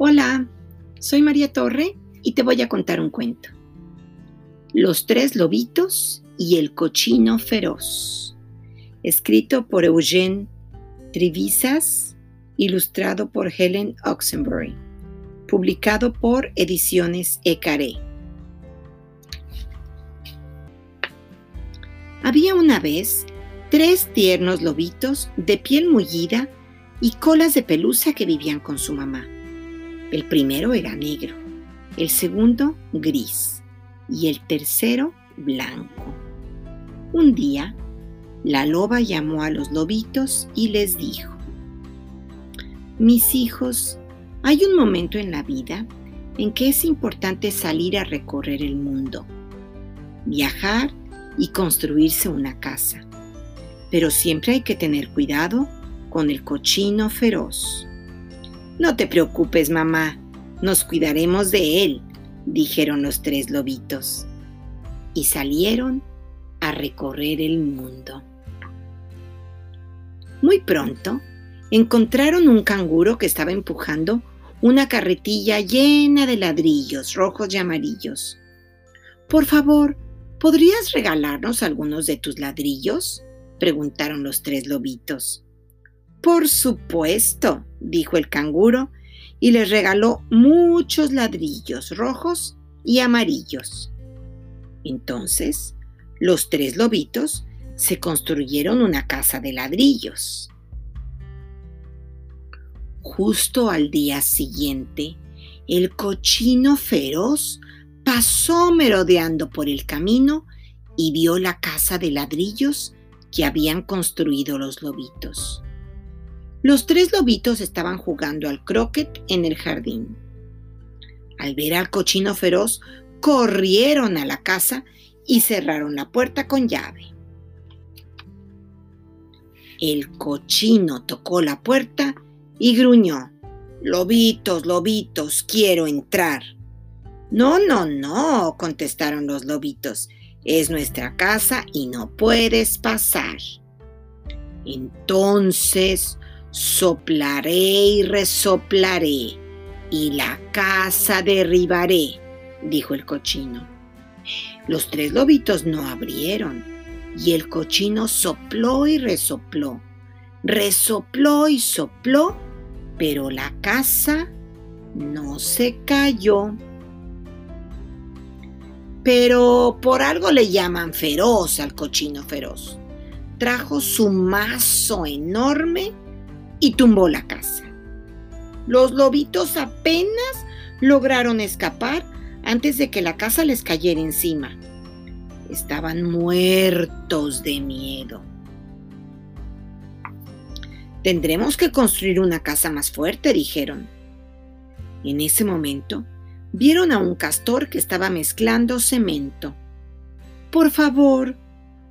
Hola, soy María Torre y te voy a contar un cuento. Los tres lobitos y el cochino feroz. Escrito por Eugene Trivisas, ilustrado por Helen Oxenbury. Publicado por Ediciones Ecaré. Había una vez tres tiernos lobitos de piel mullida y colas de pelusa que vivían con su mamá. El primero era negro, el segundo gris y el tercero blanco. Un día, la loba llamó a los lobitos y les dijo, Mis hijos, hay un momento en la vida en que es importante salir a recorrer el mundo, viajar y construirse una casa. Pero siempre hay que tener cuidado con el cochino feroz. No te preocupes, mamá, nos cuidaremos de él, dijeron los tres lobitos. Y salieron a recorrer el mundo. Muy pronto encontraron un canguro que estaba empujando una carretilla llena de ladrillos rojos y amarillos. Por favor, ¿podrías regalarnos algunos de tus ladrillos? preguntaron los tres lobitos. Por supuesto, dijo el canguro, y les regaló muchos ladrillos rojos y amarillos. Entonces, los tres lobitos se construyeron una casa de ladrillos. Justo al día siguiente, el cochino feroz pasó merodeando por el camino y vio la casa de ladrillos que habían construido los lobitos. Los tres lobitos estaban jugando al croquet en el jardín. Al ver al cochino feroz, corrieron a la casa y cerraron la puerta con llave. El cochino tocó la puerta y gruñó. Lobitos, lobitos, quiero entrar. No, no, no, contestaron los lobitos. Es nuestra casa y no puedes pasar. Entonces Soplaré y resoplaré, y la casa derribaré, dijo el cochino. Los tres lobitos no abrieron, y el cochino sopló y resopló, resopló y sopló, pero la casa no se cayó. Pero por algo le llaman feroz al cochino feroz. Trajo su mazo enorme y tumbó la casa. Los lobitos apenas lograron escapar antes de que la casa les cayera encima. Estaban muertos de miedo. Tendremos que construir una casa más fuerte, dijeron. En ese momento, vieron a un castor que estaba mezclando cemento. Por favor,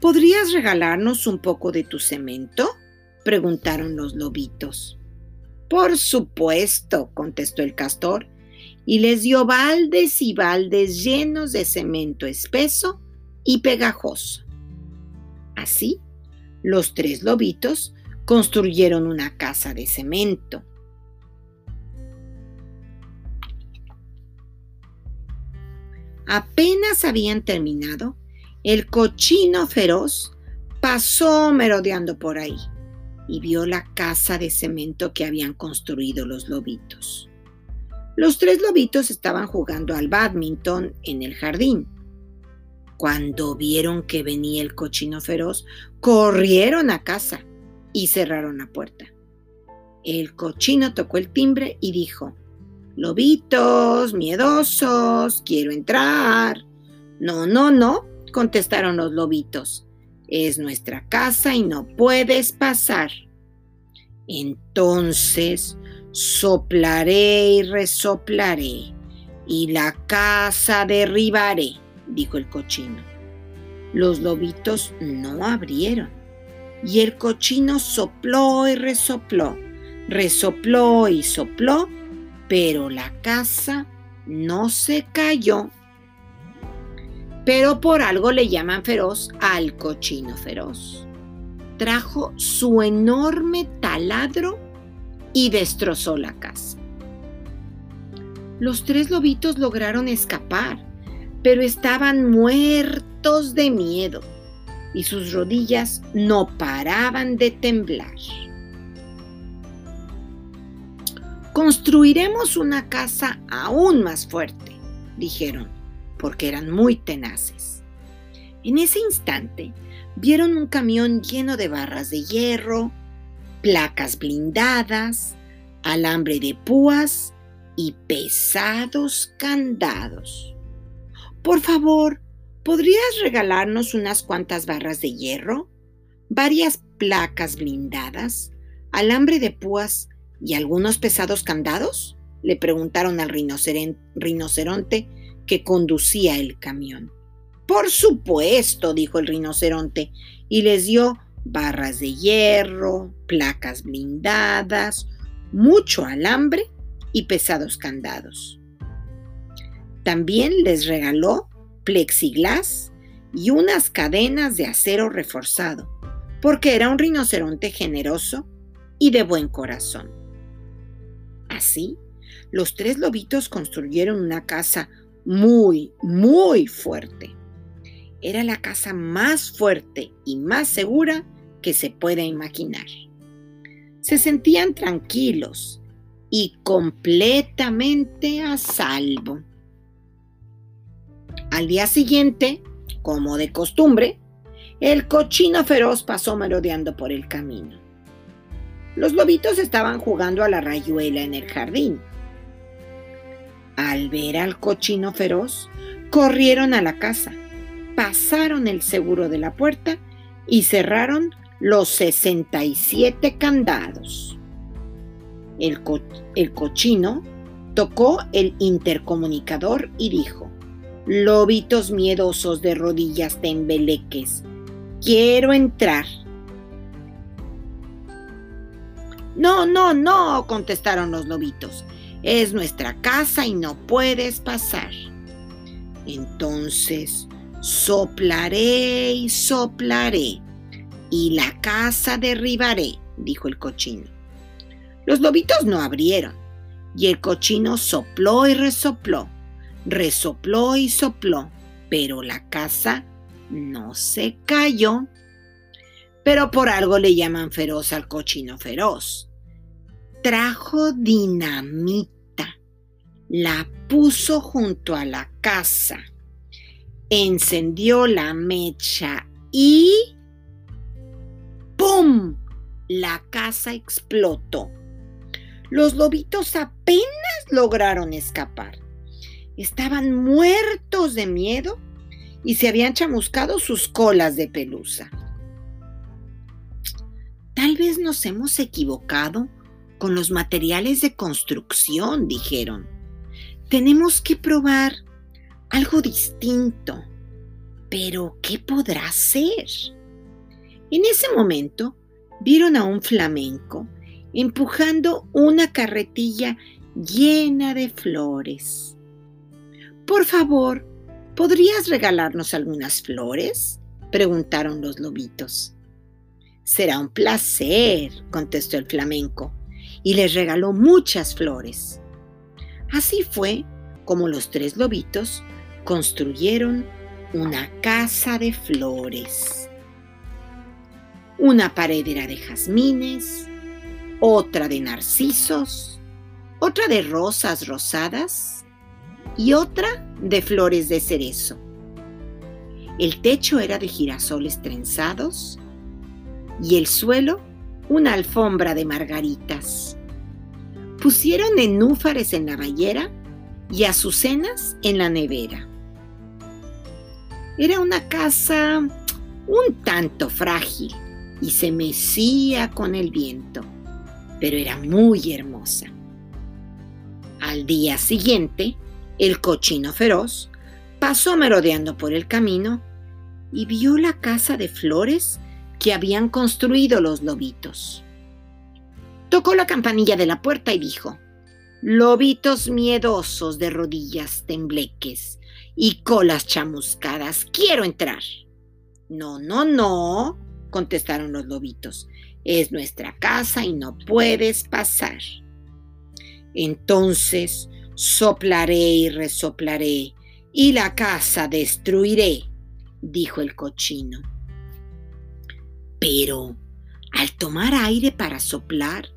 ¿podrías regalarnos un poco de tu cemento? Preguntaron los lobitos. Por supuesto, contestó el castor, y les dio baldes y baldes llenos de cemento espeso y pegajoso. Así, los tres lobitos construyeron una casa de cemento. Apenas habían terminado, el cochino feroz pasó merodeando por ahí y vio la casa de cemento que habían construido los lobitos. Los tres lobitos estaban jugando al badminton en el jardín. Cuando vieron que venía el cochino feroz, corrieron a casa y cerraron la puerta. El cochino tocó el timbre y dijo, Lobitos, miedosos, quiero entrar. No, no, no, contestaron los lobitos. Es nuestra casa y no puedes pasar. Entonces soplaré y resoplaré y la casa derribaré, dijo el cochino. Los lobitos no abrieron y el cochino sopló y resopló, resopló y sopló, pero la casa no se cayó pero por algo le llaman feroz al cochino feroz. Trajo su enorme taladro y destrozó la casa. Los tres lobitos lograron escapar, pero estaban muertos de miedo y sus rodillas no paraban de temblar. Construiremos una casa aún más fuerte, dijeron, porque eran muy tenaces. En ese instante vieron un camión lleno de barras de hierro, placas blindadas, alambre de púas y pesados candados. Por favor, ¿podrías regalarnos unas cuantas barras de hierro, varias placas blindadas, alambre de púas y algunos pesados candados? le preguntaron al rinoceronte que conducía el camión. Por supuesto, dijo el rinoceronte, y les dio barras de hierro, placas blindadas, mucho alambre y pesados candados. También les regaló plexiglas y unas cadenas de acero reforzado, porque era un rinoceronte generoso y de buen corazón. Así, los tres lobitos construyeron una casa muy, muy fuerte. Era la casa más fuerte y más segura que se puede imaginar. Se sentían tranquilos y completamente a salvo. Al día siguiente, como de costumbre, el cochino feroz pasó merodeando por el camino. Los lobitos estaban jugando a la rayuela en el jardín. Al ver al cochino feroz, corrieron a la casa, pasaron el seguro de la puerta y cerraron los 67 candados. El, el cochino tocó el intercomunicador y dijo, Lobitos miedosos de rodillas tembeleques, quiero entrar. No, no, no, contestaron los lobitos. Es nuestra casa y no puedes pasar. Entonces soplaré y soplaré y la casa derribaré, dijo el cochino. Los lobitos no abrieron, y el cochino sopló y resopló, resopló y sopló, pero la casa no se cayó. Pero por algo le llaman feroz al cochino feroz. Trajo dinamita, la puso junto a la casa, encendió la mecha y ¡Pum! La casa explotó. Los lobitos apenas lograron escapar. Estaban muertos de miedo y se habían chamuscado sus colas de pelusa. Tal vez nos hemos equivocado con los materiales de construcción, dijeron. Tenemos que probar algo distinto. Pero, ¿qué podrá ser? En ese momento vieron a un flamenco empujando una carretilla llena de flores. Por favor, ¿podrías regalarnos algunas flores? preguntaron los lobitos. Será un placer, contestó el flamenco, y les regaló muchas flores. Así fue como los tres lobitos construyeron una casa de flores. Una pared era de jazmines, otra de narcisos, otra de rosas rosadas y otra de flores de cerezo. El techo era de girasoles trenzados y el suelo una alfombra de margaritas. Pusieron nenúfares en la ballera y azucenas en la nevera. Era una casa un tanto frágil y se mecía con el viento, pero era muy hermosa. Al día siguiente, el cochino feroz pasó merodeando por el camino y vio la casa de flores que habían construido los lobitos. Tocó la campanilla de la puerta y dijo, Lobitos miedosos de rodillas tembleques y colas chamuscadas, quiero entrar. No, no, no, contestaron los lobitos. Es nuestra casa y no puedes pasar. Entonces Soplaré y resoplaré, y la casa destruiré, dijo el cochino. Pero al tomar aire para soplar,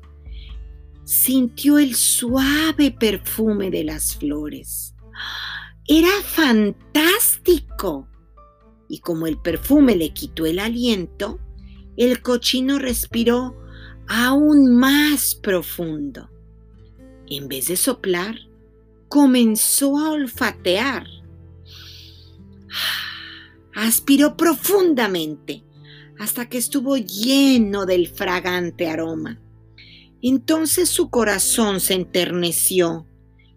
sintió el suave perfume de las flores. Era fantástico. Y como el perfume le quitó el aliento, el cochino respiró aún más profundo. En vez de soplar, comenzó a olfatear. Aspiró profundamente hasta que estuvo lleno del fragante aroma. Entonces su corazón se enterneció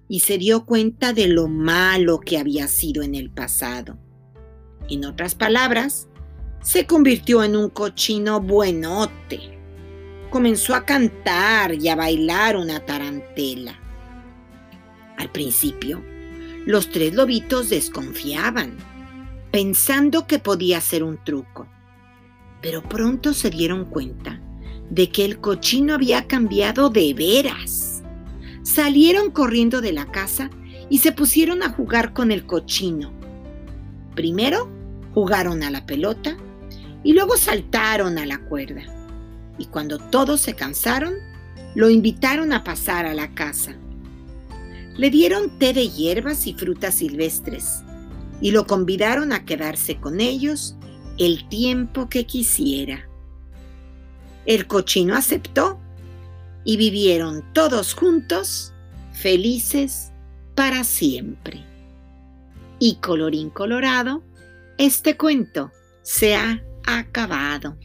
y se dio cuenta de lo malo que había sido en el pasado. En otras palabras, se convirtió en un cochino buenote. Comenzó a cantar y a bailar una tarantela. Al principio, los tres lobitos desconfiaban, pensando que podía ser un truco. Pero pronto se dieron cuenta de que el cochino había cambiado de veras. Salieron corriendo de la casa y se pusieron a jugar con el cochino. Primero jugaron a la pelota y luego saltaron a la cuerda. Y cuando todos se cansaron, lo invitaron a pasar a la casa. Le dieron té de hierbas y frutas silvestres y lo convidaron a quedarse con ellos el tiempo que quisiera. El cochino aceptó y vivieron todos juntos felices para siempre. Y colorín colorado, este cuento se ha acabado.